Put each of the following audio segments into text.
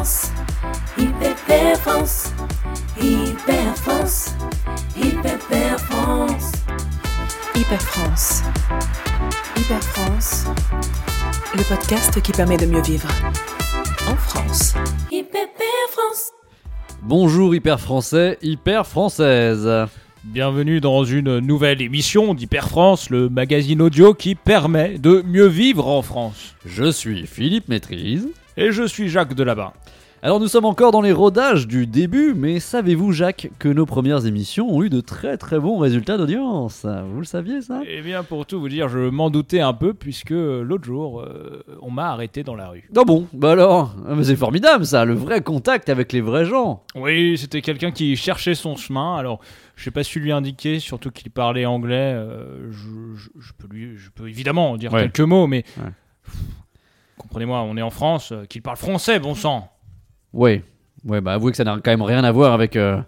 France, Hyper France, Hyper France, Hyper France. Hyper France. Hyper France. Le podcast qui permet de mieux vivre. En France. Hyper France. Bonjour hyper français, hyper française. Bienvenue dans une nouvelle émission d'Hyper France, le magazine audio qui permet de mieux vivre en France. Je suis Philippe Maîtrise. Et je suis Jacques Delabin. Alors nous sommes encore dans les rodages du début, mais savez-vous Jacques que nos premières émissions ont eu de très très bons résultats d'audience? Vous le saviez ça? Eh bien, pour tout vous dire, je m'en doutais un peu puisque l'autre jour, euh, on m'a arrêté dans la rue. Ah bon, bah alors, mais c'est formidable ça, le vrai contact avec les vrais gens. Oui, c'était quelqu'un qui cherchait son chemin. Alors, je sais pas su lui indiquer, surtout qu'il parlait anglais. euh, je, je- je peux lui, je peux évidemment dire Ouais. quelques mots, mais Ouais. comprenez-moi, on est en France, euh, qu'il parle français, bon sang. Ouais, ouais, bah avouez que ça n'a quand même rien à voir avec euh,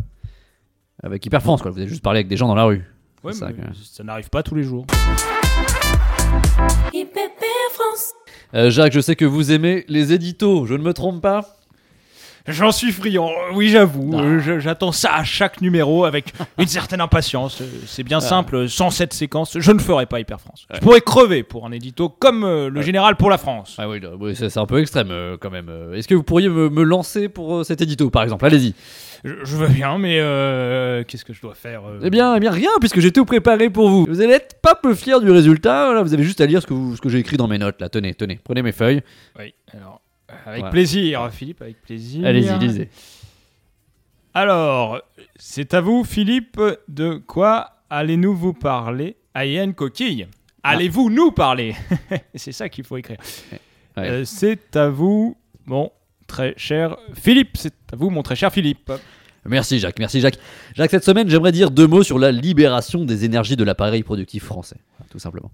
avec Hyper France quoi. Vous avez juste parlé avec des gens dans la rue. Ouais, ça mais que- ça n'arrive pas tous les jours. Hyper France. Euh, Jacques, je sais que vous aimez les éditos, je ne me trompe pas? J'en suis friand, oui j'avoue. Ah. Euh, J'attends ça à chaque numéro avec une certaine impatience. Euh, C'est bien simple, sans cette séquence, je ne ferai pas Hyper France. Je pourrais crever pour un édito comme euh, le général pour la France. Ah oui, oui, c'est un peu extrême euh, quand même. Est-ce que vous pourriez me, me lancer pour cet édito par exemple? Allez-y. Je, je veux bien, mais qu'est-ce que je dois faire Eh bien, eh bien rien, puisque j'ai tout préparé pour vous. Vous allez être pas peu fiers du résultat. Là, vous avez juste à lire ce que, vous- ce que j'ai écrit dans mes notes. Là, tenez, tenez, prenez mes feuilles. Oui, alors, avec plaisir, Philippe, avec plaisir. Allez-y, lisez. Alors, c'est à vous, Philippe, de quoi allez-nous vous parler? À Yann Coquille Allez-vous nous parler? C'est ça qu'il faut écrire. Ouais. Euh, c'est à vous, mon très cher Philippe. C'est à vous, mon très cher Philippe. Merci Jacques, merci Jacques. Jacques, cette semaine, j'aimerais dire deux mots sur la libération des énergies de l'appareil productif français. Tout simplement.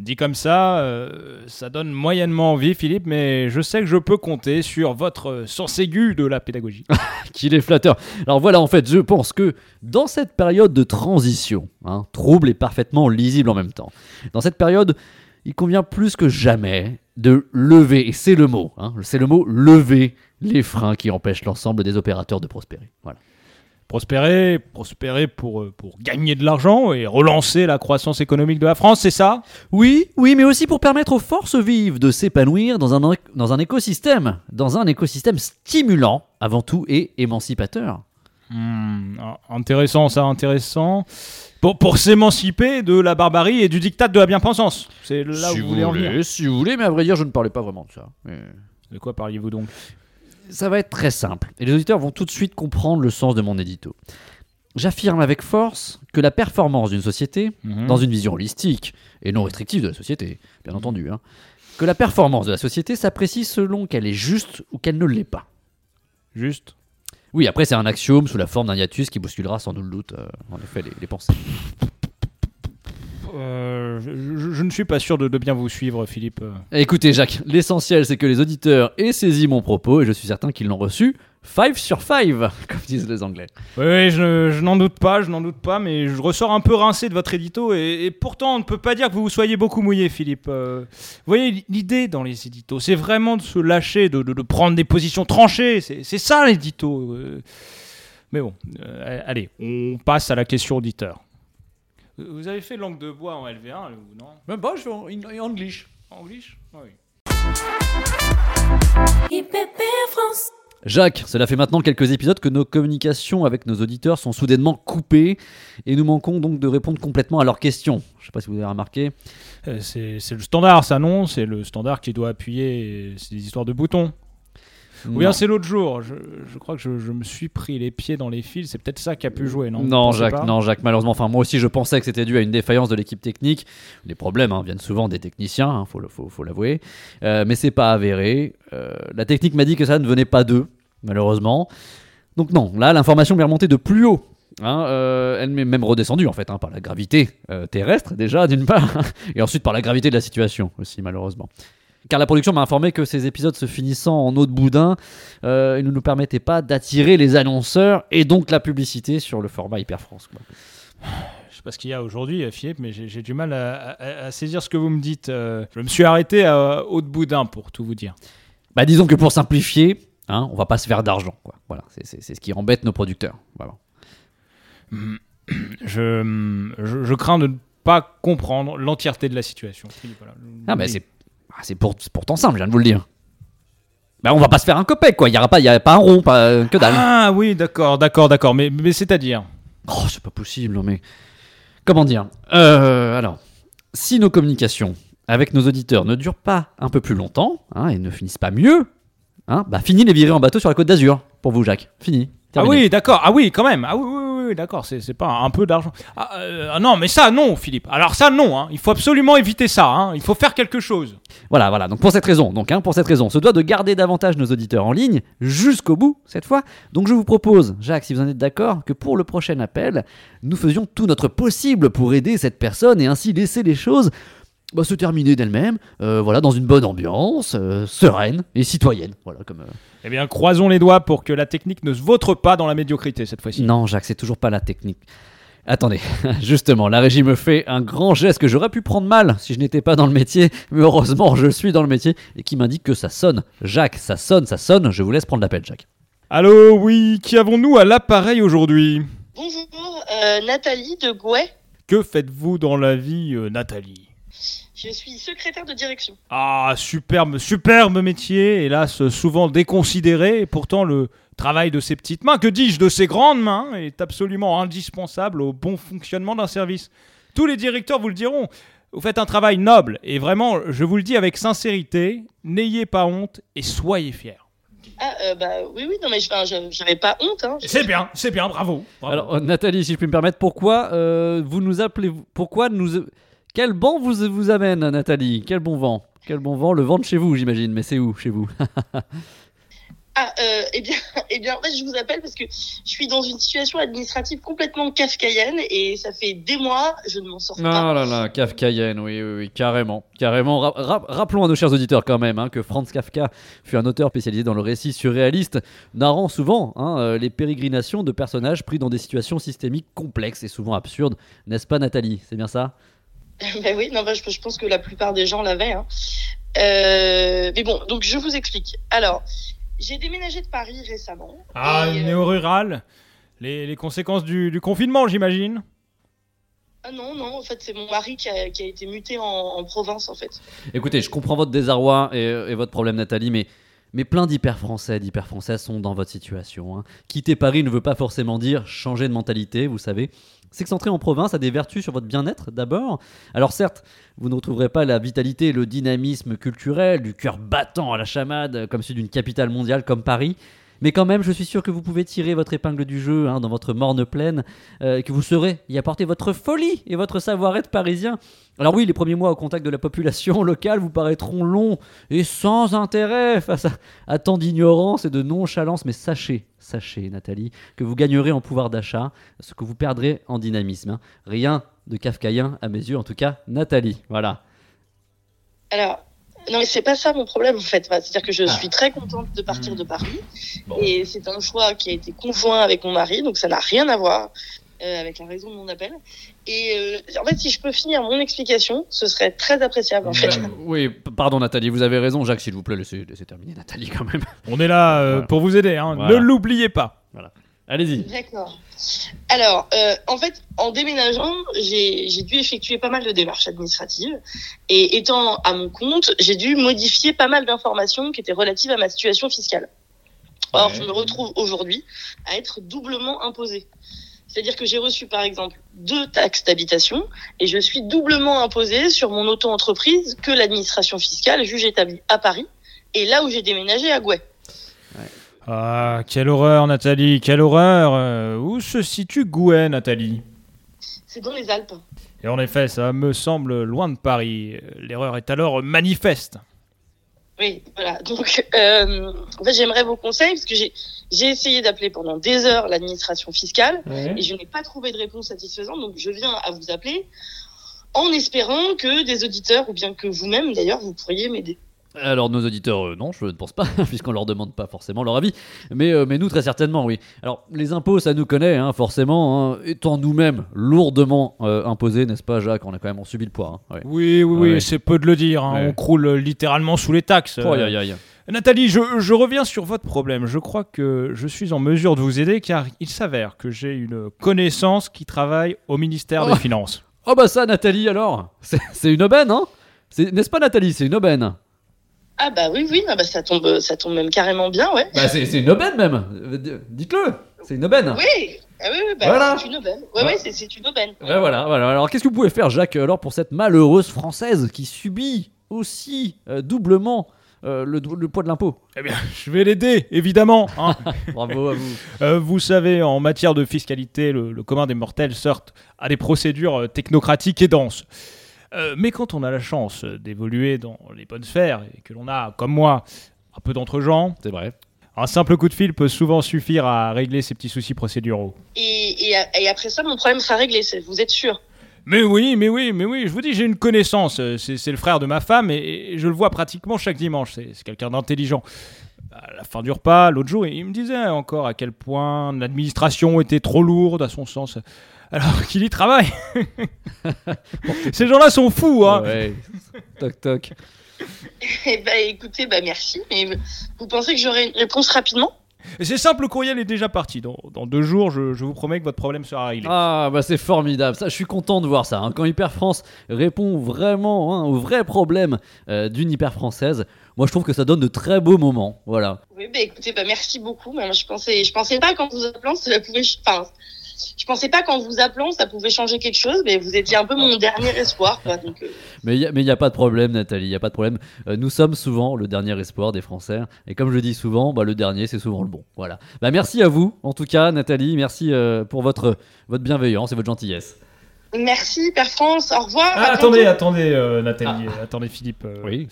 Dit comme ça, euh, ça donne moyennement envie, Philippe, mais je sais que je peux compter sur votre euh, sens aigu de la pédagogie. Qu'il est flatteur. Alors voilà, en fait, je pense que dans cette période de transition, hein, trouble et parfaitement lisible en même temps, dans cette période, il convient plus que jamais de lever, et c'est le mot, hein, c'est le mot lever les freins qui empêchent l'ensemble des opérateurs de prospérer. Voilà. Prospérer, prospérer pour, euh, pour gagner de l'argent et relancer la croissance économique de la France, c'est ça? Oui, oui, mais aussi pour permettre aux forces vives de s'épanouir dans un, dans un écosystème, dans un écosystème stimulant avant tout et émancipateur. Hmm, ah, Intéressant, ça, intéressant. Pour, pour s'émanciper de la barbarie et du diktat de la bien-pensance. C'est là où si vous voulez en venir. si vous voulez, mais à vrai dire, je ne parlais pas vraiment de ça. Mais- De quoi parliez-vous donc? Ça va être très simple, et les auditeurs vont tout de suite comprendre le sens de mon édito. J'affirme avec force que la performance d'une société, Mhm. dans une vision holistique et non restrictive de la société, bien entendu, hein, que la performance de la société s'apprécie selon qu'elle est juste ou qu'elle ne l'est pas. Juste Oui, après c'est un axiome sous la forme d'un hiatus qui bousculera sans nul doute, euh, en effet, les, les pensées. Euh, je, je- je ne suis pas sûr de, de bien vous suivre, Philippe. Écoutez Jacques, l'essentiel c'est que les auditeurs aient saisi mon propos, et je suis certain qu'ils l'ont reçu 5 sur 5, comme disent les Anglais. Oui, oui, je, je n'en doute pas, je n'en doute pas, mais je ressors un peu rincé de votre édito, et, et pourtant on ne peut pas dire que vous vous soyez beaucoup mouillé, Philippe. Euh, vous voyez, l'idée dans les éditos, c'est vraiment de se lâcher, de, de- de prendre des positions tranchées, c'est c'est ça l'édito. euh. Mais bon, euh, allez, on passe à la question auditeur. Vous avez fait langue de bois en LV1, ou non Même pas, je fais en English. En English Ah Oui. France. Jacques, cela fait maintenant quelques épisodes que nos communications avec nos auditeurs sont soudainement coupées et nous manquons donc de répondre complètement à leurs questions. Je sais pas si vous avez remarqué. Euh, C'est c'est le standard, ça non? C'est le standard qui doit appuyer, c'est des histoires de boutons. Ou bien c'est l'autre jour. Je, je crois que je, je me suis pris les pieds dans les fils. C'est peut-être ça qui a pu jouer, non? Non, Jacques, non, Jacques, malheureusement, enfin, moi aussi, je pensais que c'était dû à une défaillance de l'équipe technique. Les problèmes hein, viennent souvent des techniciens, hein, faut, le- faut, faut l'avouer. Euh, mais c'est pas avéré. Euh, la technique m'a dit que ça ne venait pas d'eux, malheureusement. Donc, non, là, l'information m'est remontée de plus haut. Hein, euh, elle m'est même redescendue en fait hein, par la gravité euh, terrestre déjà d'une part et ensuite par la gravité de la situation aussi malheureusement. Car la production m'a informé que ces épisodes se finissant en eau de boudin, euh, ils ne nous permettaient pas d'attirer les annonceurs et donc la publicité sur le format Hyper France. quoi. Je sais pas ce qu'il y a aujourd'hui, euh, Philippe, mais j'ai du mal à, à- à saisir ce que vous me dites. Euh, je me suis arrêté à Haute Boudin pour tout vous dire. Bah disons que pour simplifier, Hein, on va pas se faire d'argent. quoi. Voilà, c'est- ce qui embête nos producteurs. Voilà. Je, je, je crains de ne pas comprendre l'entièreté de la situation. Philippe, voilà. Ah bah c'est ah, c'est pour, c'est pourtant simple, je viens de vous le dire. Bah on va pas se faire un copec quoi, il y aura pas y a pas un rond, pas euh, que dalle. Ah oui, d'accord, d'accord, d'accord. Mais, mais c'est-à-dire Oh, c'est pas possible, mais comment dire Euh, Alors, si nos communications avec nos auditeurs ne durent pas un peu plus longtemps hein, et ne finissent pas mieux, hein, bah fini les virer en bateau sur la côte d'Azur pour vous Jacques. Fini. Ah oui, d'accord. Ah oui, quand même. Ah oui, oui, oui, oui, d'accord. C'est, pas un peu d'argent. Ah, euh, non, mais ça, non, Philippe. Alors ça, non. hein. Il faut absolument éviter ça. hein. Il faut faire quelque chose. Voilà, voilà. Donc pour cette raison, donc hein, pour cette raison, on se doit de garder davantage nos auditeurs en ligne jusqu'au bout cette fois. Donc je vous propose, Jacques, si vous en êtes d'accord, que pour le prochain appel, nous faisions tout notre possible pour aider cette personne et ainsi laisser les choses bah, se terminer d'elles-mêmes, euh, voilà, dans une bonne ambiance, euh, sereine et citoyenne. Voilà, comme. euh, Eh bien, croisons les doigts pour que la technique ne se vautre pas dans la médiocrité cette fois-ci. Non, Jacques, c'est toujours pas la technique. Attendez, justement, la régie me fait un grand geste que j'aurais pu prendre mal si je n'étais pas dans le métier, mais heureusement, je suis dans le métier et qui m'indique que ça sonne. Jacques, ça sonne, ça sonne, je vous laisse prendre l'appel, Jacques. Allô, oui, qui avons-nous à l'appareil aujourd'hui? Bonjour, euh, Nathalie de Gouet. Que faites-vous dans la vie, euh, Nathalie? Je suis secrétaire de direction. Ah, superbe, superbe métier, hélas souvent déconsidéré, et pourtant le travail de ces petites mains, que dis-je, de ces grandes mains, est absolument indispensable au bon fonctionnement d'un service. Tous les directeurs vous le diront. Vous faites un travail noble, et vraiment, je vous le dis avec sincérité, n'ayez pas honte et soyez fiers. Ah, euh, bah oui, oui, non, mais je- enfin, je- j'avais pas honte. Hein. C'est bien, c'est bien, bravo. bravo. Alors, euh, Nathalie, si je puis me permettre, pourquoi euh, vous nous appelez Pourquoi nous. Quel banc vous, vous amène, Nathalie Quel bon vent Quel bon vent Le vent de chez vous, j'imagine, mais c'est où chez vous? Ah, euh, eh bien, eh bien, en fait, je vous appelle parce que je suis dans une situation administrative complètement kafkaïenne et ça fait des mois, je ne m'en sors pas. Ah là là, Kafkaïenne, oui, oui, oui, carrément. Carrément. Ra- ra- rappelons à nos chers auditeurs quand même hein, que Franz Kafka fut un auteur spécialisé dans le récit surréaliste, narrant souvent hein, euh, les pérégrinations de personnages pris dans des situations systémiques complexes et souvent absurdes. N'est-ce pas, Nathalie? C'est bien ça? Ben oui, non, bah, je, je pense que la plupart des gens l'avaient. hein. Euh, mais bon, donc je vous explique. Alors, j'ai déménagé de Paris récemment. Ah, euh, néo-rural les, les conséquences du, du confinement, j'imagine ah non, non, en fait, c'est mon mari qui a, qui a été muté en, en province, en fait. Écoutez, je comprends votre désarroi et, et votre problème, Nathalie, mais, mais plein d'hyper-français, d'hyper-français sont dans votre situation. hein. Quitter Paris ne veut pas forcément dire changer de mentalité, vous savez. S'excentrer en province a des vertus sur votre bien-être d'abord. Alors certes, vous ne retrouverez pas la vitalité et le dynamisme culturel du cœur battant à la chamade comme celui d'une capitale mondiale comme Paris. Mais quand même, je suis sûr que vous pouvez tirer votre épingle du jeu hein, dans votre morne pleine, euh, que vous saurez y apporter votre folie et votre savoir-être parisien. Alors oui, les premiers mois au contact de la population locale vous paraîtront longs et sans intérêt face à, à tant d'ignorance et de nonchalance, mais sachez, sachez Nathalie, que vous gagnerez en pouvoir d'achat, ce que vous perdrez en dynamisme. hein. Rien de kafkaïen à mes yeux, en tout cas, Nathalie. Voilà. Alors, non, mais c'est pas ça mon problème en fait. Enfin, C'est-à-dire que je suis très contente de partir de Paris Bon. et c'est un choix qui a été conjoint avec mon mari, donc ça n'a rien à voir euh, avec la raison de mon appel. Et euh, en fait, si je peux finir mon explication, ce serait très appréciable en fait. Euh, oui, pardon Nathalie, vous avez raison. Jacques, s'il vous plaît, laissez, laissez terminer Nathalie quand même. On est là euh, Voilà. pour vous aider, hein. Voilà. ne l'oubliez pas. Allez-y. D'accord. Alors, euh, en fait, en déménageant, j'ai dû effectuer pas mal de démarches administratives. Et étant à mon compte, j'ai dû modifier pas mal d'informations qui étaient relatives à ma situation fiscale. Or, Ouais. je me retrouve aujourd'hui à être doublement imposée. C'est-à-dire que j'ai reçu, par exemple, deux taxes d'habitation et je suis doublement imposée sur mon auto-entreprise que l'administration fiscale juge établie à Paris et là où j'ai déménagé à Gouet. Ah, quelle horreur, Nathalie, quelle horreur. Euh, où se situe Gouet, Nathalie? C'est dans les Alpes. Et en effet, ça me semble loin de Paris. L'erreur est alors manifeste. Oui, voilà. Donc, euh, en fait, j'aimerais vos conseils parce que j'ai j'ai essayé d'appeler pendant des heures l'administration fiscale et je n'ai pas trouvé de réponse satisfaisante. Donc, je viens à vous appeler en espérant que des auditeurs ou bien que vous-même, d'ailleurs, vous pourriez m'aider. Alors nos auditeurs, euh, non, je ne pense pas, puisqu'on leur demande pas forcément leur avis, mais, euh, mais nous très certainement, oui. Alors les impôts, ça nous connaît, hein, forcément, hein, étant nous-mêmes lourdement euh, imposés, n'est-ce pas, Jacques? On a quand même subi le poids. hein, ouais. Oui, oui, oui, c'est peu de le dire. hein. Ouais. On croule littéralement sous les taxes. Oh. Nathalie, je, je reviens sur votre problème. Je crois que je suis en mesure de vous aider car il s'avère que j'ai une connaissance qui travaille au ministère Oh. des Finances. Oh bah ça, Nathalie, alors C'est une aubaine, hein N'est-ce pas, Nathalie? C'est une aubaine. Ah bah oui, oui, bah, ça, tombe, ça tombe même carrément bien, ouais. Bah c'est c'est une aubaine même. Dites-le. C'est une aubaine. Oui, ah oui, oui, bah, Voilà. c'est une aubaine. Ouais, Ouais. ouais, c'est- c'est une aubaine. Ouais, voilà, voilà. Alors, qu'est-ce que vous pouvez faire, Jacques, alors, pour cette malheureuse Française qui subit aussi euh, doublement euh, le, le poids de l'impôt? Eh bien, je vais l'aider, évidemment. hein. Bravo à vous. Euh, vous savez, en matière de fiscalité, le, le commun des mortels sortent à des procédures technocratiques et denses. Euh, mais quand on a la chance d'évoluer dans les bonnes sphères et que l'on a, comme moi, un peu d'entre-gens, C'est vrai. un simple coup de fil peut souvent suffire à régler ces petits soucis procéduraux. Et, et, et après ça, mon problème sera réglé, c'est- vous êtes sûr? Mais oui, mais oui, mais oui, je vous dis, j'ai une connaissance. euh, C'est le frère de ma femme et, et je le vois pratiquement chaque dimanche. C'est c'est quelqu'un d'intelligent. À la fin du repas, l'autre jour, il me disait encore à quel point l'administration était trop lourde à son sens. Alors qu'il y travaille. Ces gens-là sont fous, hein. Ouais. toc toc. Eh bah écoutez, bah merci, mais vous pensez que j'aurai une réponse rapidement? Et c'est simple, le courriel est déjà parti. Dans, dans deux jours, je, je vous promets que votre problème sera réglé. Ah bah c'est formidable, ça je suis content de voir ça. hein. Quand Hyper France répond vraiment hein, aux vrais problèmes euh, d'une hyper française, moi je trouve que ça donne de très beaux moments. Voilà. Oui, bah écoutez, bah merci beaucoup. Mais moi, je pensais, je pensais pas qu'en vous appelant, ça pouvait, enfin, je pensais pas qu'en vous appelant, ça pouvait changer quelque chose, mais vous étiez un peu mon dernier espoir, quoi. Donc, euh, Mais il n'y a, pas de problème Nathalie, il n'y a pas de problème. Euh, nous sommes souvent le dernier espoir des Français. Et comme je le dis souvent, bah, le dernier c'est souvent le bon. Voilà. Bah, merci à vous en tout cas Nathalie, merci euh, pour votre, votre bienveillance et votre gentillesse. merci, Père France. Au revoir. Ah, attendez, attendez, euh, Nathalie, euh, attendez, Philippe. euh, Oui.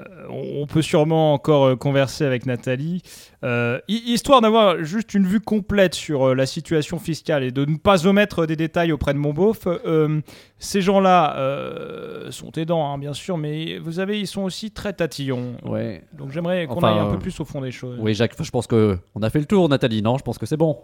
Euh, on peut sûrement encore euh, converser avec Nathalie, euh, hi- histoire d'avoir juste une vue complète sur la situation fiscale et de ne pas omettre des détails auprès de mon beauf. euh, ces gens-là euh, sont aidants, hein, bien sûr, mais vous savez, ils sont aussi très tatillons. Ouais. Donc j'aimerais qu'on Enfin, aille un peu plus au fond des choses. Oui Jacques, je pense que on a fait le tour Nathalie, non Je pense que c'est bon.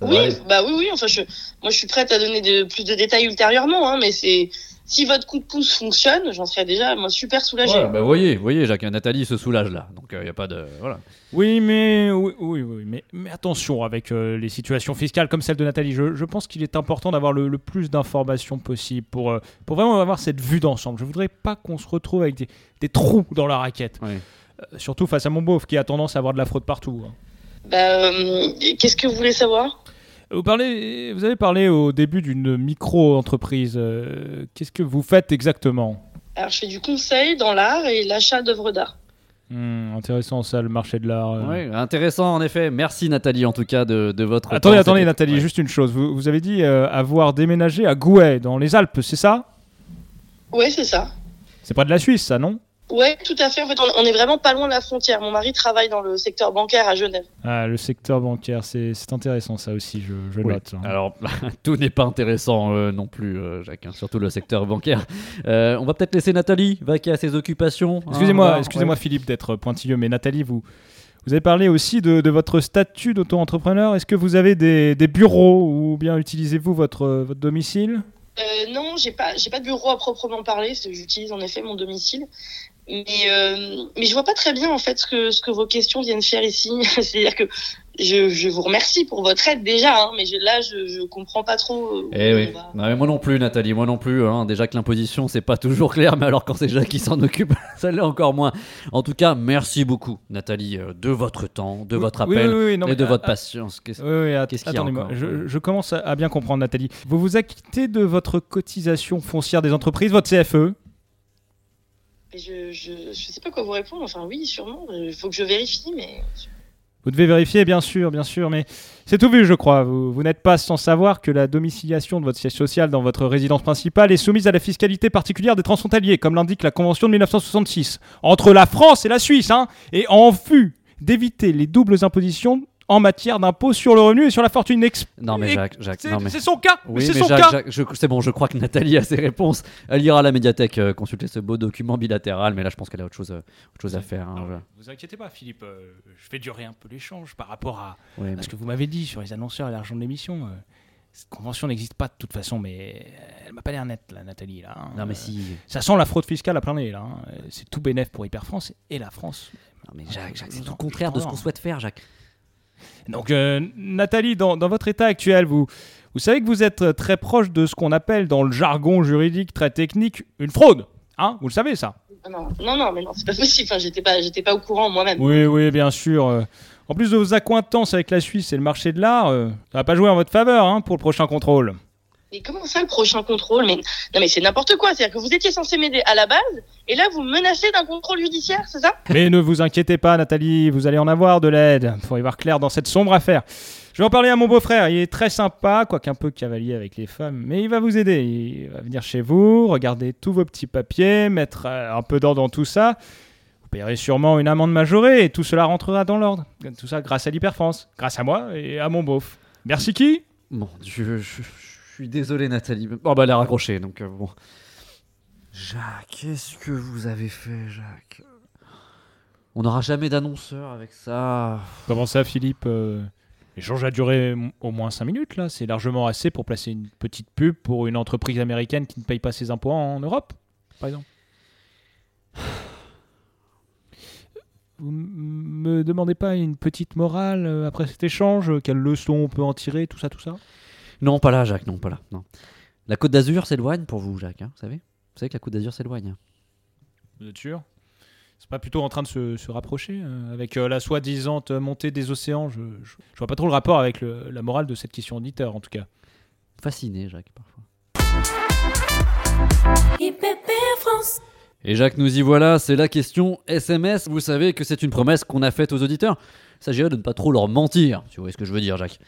Ça Oui, bah oui, oui. Enfin, je, moi, je suis prête à donner de, plus de détails ultérieurement, hein, mais c'est si votre coup de pouce fonctionne, j'en serais déjà moi super soulagée. Ouais, bah voyez, voyez Jacques, Nathalie se soulage là. Donc il n'y a pas de... Voilà. Oui, mais oui, oui, oui, mais, mais attention avec euh, les situations fiscales comme celle de Nathalie. Je, je pense qu'il est important d'avoir le, le plus d'informations possible pour, euh, pour vraiment avoir cette vue d'ensemble. Je voudrais pas qu'on se retrouve avec des, des trous dans la raquette. Euh, surtout face à mon beauf qui a tendance à avoir de la fraude partout. hein. Bah, euh, qu'est-ce que vous voulez savoir? Vous, parlez, vous avez parlé au début d'une micro-entreprise. euh, Qu'est-ce que vous faites exactement? Alors, je fais du conseil dans l'art et l'achat d'œuvres d'art. Hmm, Intéressant ça, le marché de l'art. euh. Ouais, intéressant en effet. Merci Nathalie en tout cas de, de votre... Attendez, temps. attendez Nathalie, Ouais. juste une chose. Vous, vous avez dit euh, avoir déménagé à Gouet, dans les Alpes, c'est ça? Ouais, c'est ça. C'est pas de la Suisse, ça, non? Ouais, tout à fait. En fait, on, est vraiment pas loin de la frontière. Mon mari travaille dans le secteur bancaire à Genève. Ah, le secteur bancaire, c'est c'est intéressant ça aussi, je, je Oui. note. hein. Alors, tout n'est pas intéressant euh, non plus, euh, Jacques, hein, surtout le secteur bancaire. Euh, on va peut-être laisser Nathalie vaquer à ses occupations. hein, Excusez-moi, excusez-moi Philippe d'être pointilleux, mais Nathalie, vous, vous avez parlé aussi de, de votre statut d'auto-entrepreneur. Est-ce que vous avez des, des bureaux ou bien utilisez-vous votre, votre domicile? Euh, non, j'ai pas, j'ai pas de bureau à proprement parler. J'utilise en effet mon domicile. Mais, euh, mais je vois pas très bien en fait ce que, ce que vos questions viennent faire ici. C'est-à-dire que je, je vous remercie pour votre aide déjà, hein, mais je- là je, je comprends pas trop. euh, Eh oui. on va. Non, mais moi non plus, Nathalie, moi non plus. hein. Déjà que l'imposition, c'est pas toujours clair, mais alors quand c'est Jacques qui s'en occupe, ça l'est encore moins. En tout cas, merci beaucoup, Nathalie, euh, de votre temps, de votre appel oui, oui, non, et de votre patience. Qu'est-ce- Oui, oui, att- Qu'est-ce qu'il y a encore je, je commence à, bien comprendre, Nathalie. Vous vous acquittez de votre cotisation foncière des entreprises, votre CFE Je, je sais pas quoi vous répondre. Enfin oui, sûrement. Il faut que je vérifie, mais Vous devez vérifier, bien sûr, bien sûr, mais c'est tout vu, je crois. Vous, vous n'êtes pas sans savoir que la domiciliation de votre siège social dans votre résidence principale est soumise à la fiscalité particulière des transfrontaliers, comme l'indique la Convention de 1966, entre la France et la Suisse, hein, et en vue d'éviter les doubles impositions en matière d'impôt sur le revenu et sur la fortune. Ex- Non, mais Jacques, Jacques, c'est mais. son cas Oui, C'est son Jacques, cas Jacques, je- c'est bon, je crois que Nathalie a ses réponses. Elle ira à la médiathèque euh, consulter ce beau document bilatéral, mais là, je pense qu'elle a autre chose, euh, autre chose à faire. hein, Non, voilà. Vous inquiétez pas, Philippe, euh, je fais durer un peu l'échange par rapport à, Ouais, à mais- ce que vous m'avez dit sur les annonceurs et l'argent de l'émission. euh. Cette convention n'existe pas de toute façon, mais elle m'a pas l'air nette, la Nathalie. Là, hein. Non, mais si. Ça sent la fraude fiscale à plein nez, là. hein. C'est tout bénef pour Hyper France et la France. Non, mais Jacques, Jacques, c'est tout le contraire de ce qu'on souhaite faire, Jacques. Donc, euh, Nathalie, dans, dans votre état actuel, vous, vous savez que vous êtes très proche de ce qu'on appelle dans le jargon juridique très technique une fraude. Hein? Vous le savez, ça? Non, non, non, mais non, c'est pas possible. Enfin, j'étais pas, j'étais pas au courant moi-même. Oui, oui, bien sûr. euh. En plus de vos accointances avec la Suisse et le marché de l'art, euh, ça va pas jouer en votre faveur hein, pour le prochain contrôle. Mais comment ça, le prochain contrôle? Mais non, mais c'est n'importe quoi. C'est-à-dire que vous étiez censé m'aider à la base, et là, vous me menacez d'un contrôle judiciaire, c'est ça? Mais ne vous inquiétez pas, Nathalie, vous allez en avoir de l'aide. Faut y voir clair dans cette sombre affaire. Je vais en parler à mon beau-frère. Il est très sympa, quoique un peu cavalier avec les femmes, mais il va vous aider. Il va venir chez vous, regarder tous vos petits papiers, mettre euh, un peu d'ordre dans tout ça. Vous payerez sûrement une amende majorée et tout cela rentrera dans l'ordre. Tout ça grâce à l'Hyperfrance, grâce à moi et à mon beauf. Merci qui? Bon, je, je- je suis désolé, Nathalie. Bon, bah, elle est raccrochée, donc euh, bon. Jacques, qu'est-ce que vous avez fait, Jacques? On n'aura jamais d'annonceur avec ça. Comment ça, Philippe Euh, L'échange a duré au moins 5 minutes, là. C'est largement assez pour placer une petite pub pour une entreprise américaine qui ne paye pas ses impôts en Europe, par exemple. Vous me demandez pas une petite morale euh, après cet échange Quelle leçon on peut en tirer Tout ça, tout ça? Non, pas là, Jacques, non, pas là. Non. La Côte d'Azur s'éloigne pour vous, Jacques, hein, vous savez Vous savez que la Côte d'Azur s'éloigne. Vous êtes sûr? C'est pas plutôt en train de se, se rapprocher euh, avec euh, la soi-disant montée des océans? Je, je, je vois pas trop le rapport avec le- la morale de cette question auditeur, en tout cas. Fasciné, Jacques, parfois. IPP France. Et Jacques, nous y voilà, c'est la question SMS. Vous savez que c'est une promesse qu'on a faite aux auditeurs. Il s'agirait de ne pas trop leur mentir, si vous voyez ce que je veux dire, Jacques?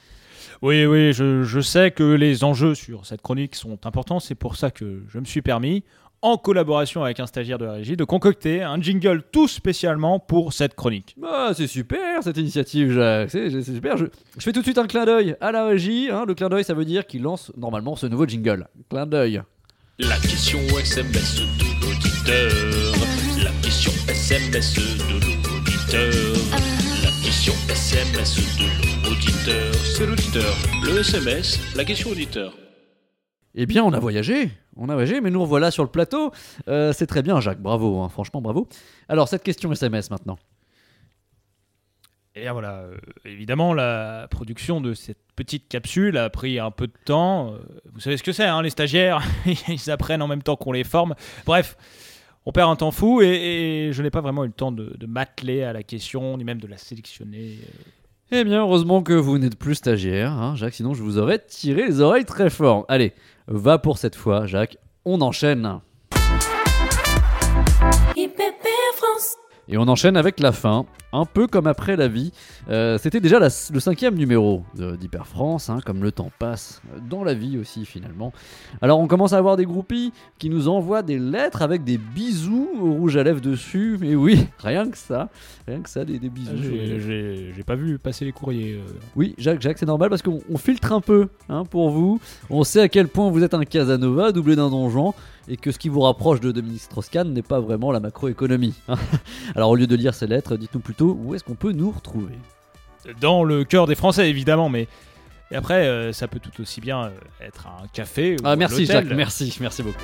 Oui, oui, je, je sais que les enjeux sur cette chronique sont importants. C'est pour ça que je me suis permis, en collaboration avec un stagiaire de la régie, de concocter un jingle tout spécialement pour cette chronique. Bah, c'est super cette initiative, Jacques. C'est c'est super. Je, je fais tout de suite un clin d'œil à la régie. hein. Le clin d'œil, ça veut dire qu'il lance normalement ce nouveau jingle. Clin d'œil. La question SMS de l'auditeur. La question SMS de l'auditeur. La question SMS de l'auditeur. C'est l'auditeur. Le SMS, la question auditeur. Eh bien, on a voyagé. On a voyagé, mais nous revoilà sur le plateau. Euh, c'est très bien, Jacques. Bravo, hein. franchement, bravo. Alors, cette question SMS maintenant. Et bien voilà, euh, évidemment, la production de cette petite capsule a pris un peu de temps. Euh, vous savez ce que c'est, hein, les stagiaires, ils apprennent en même temps qu'on les forme. Bref, on perd un temps fou et, je n'ai pas vraiment eu le temps de, de m'atteler à la question, ni même de la sélectionner. Eh bien, heureusement que vous n'êtes plus stagiaire, hein, Jacques, sinon je vous aurais tiré les oreilles très fort. Allez, va pour cette fois, Jacques. On enchaîne. Et on enchaîne avec la fin, un peu comme après la vie. Euh, C'était déjà la- le cinquième numéro d'Hyper France, hein, comme le temps passe, euh, dans la vie aussi finalement. Alors on commence à avoir des groupies qui nous envoient des lettres avec des bisous au rouge à lèvres dessus. Mais oui, rien que ça, rien que ça, des, des bisous. J'ai- pas vu passer les courriers. euh. Oui, Jacques, Jacques, c'est normal parce qu'on on filtre un peu hein, pour vous. On sait à quel point vous êtes un Casanova doublé d'un donjon et que ce qui vous rapproche de Dominique Strauss-Kahn n'est pas vraiment la macroéconomie. hein. Alors au lieu de lire ces lettres, dites-nous plutôt où est-ce qu'on peut nous retrouver. Dans le cœur des Français, évidemment, mais. Et après, euh, ça peut tout aussi bien euh, être un café. Ou Ah à merci. Jacques, merci, merci beaucoup.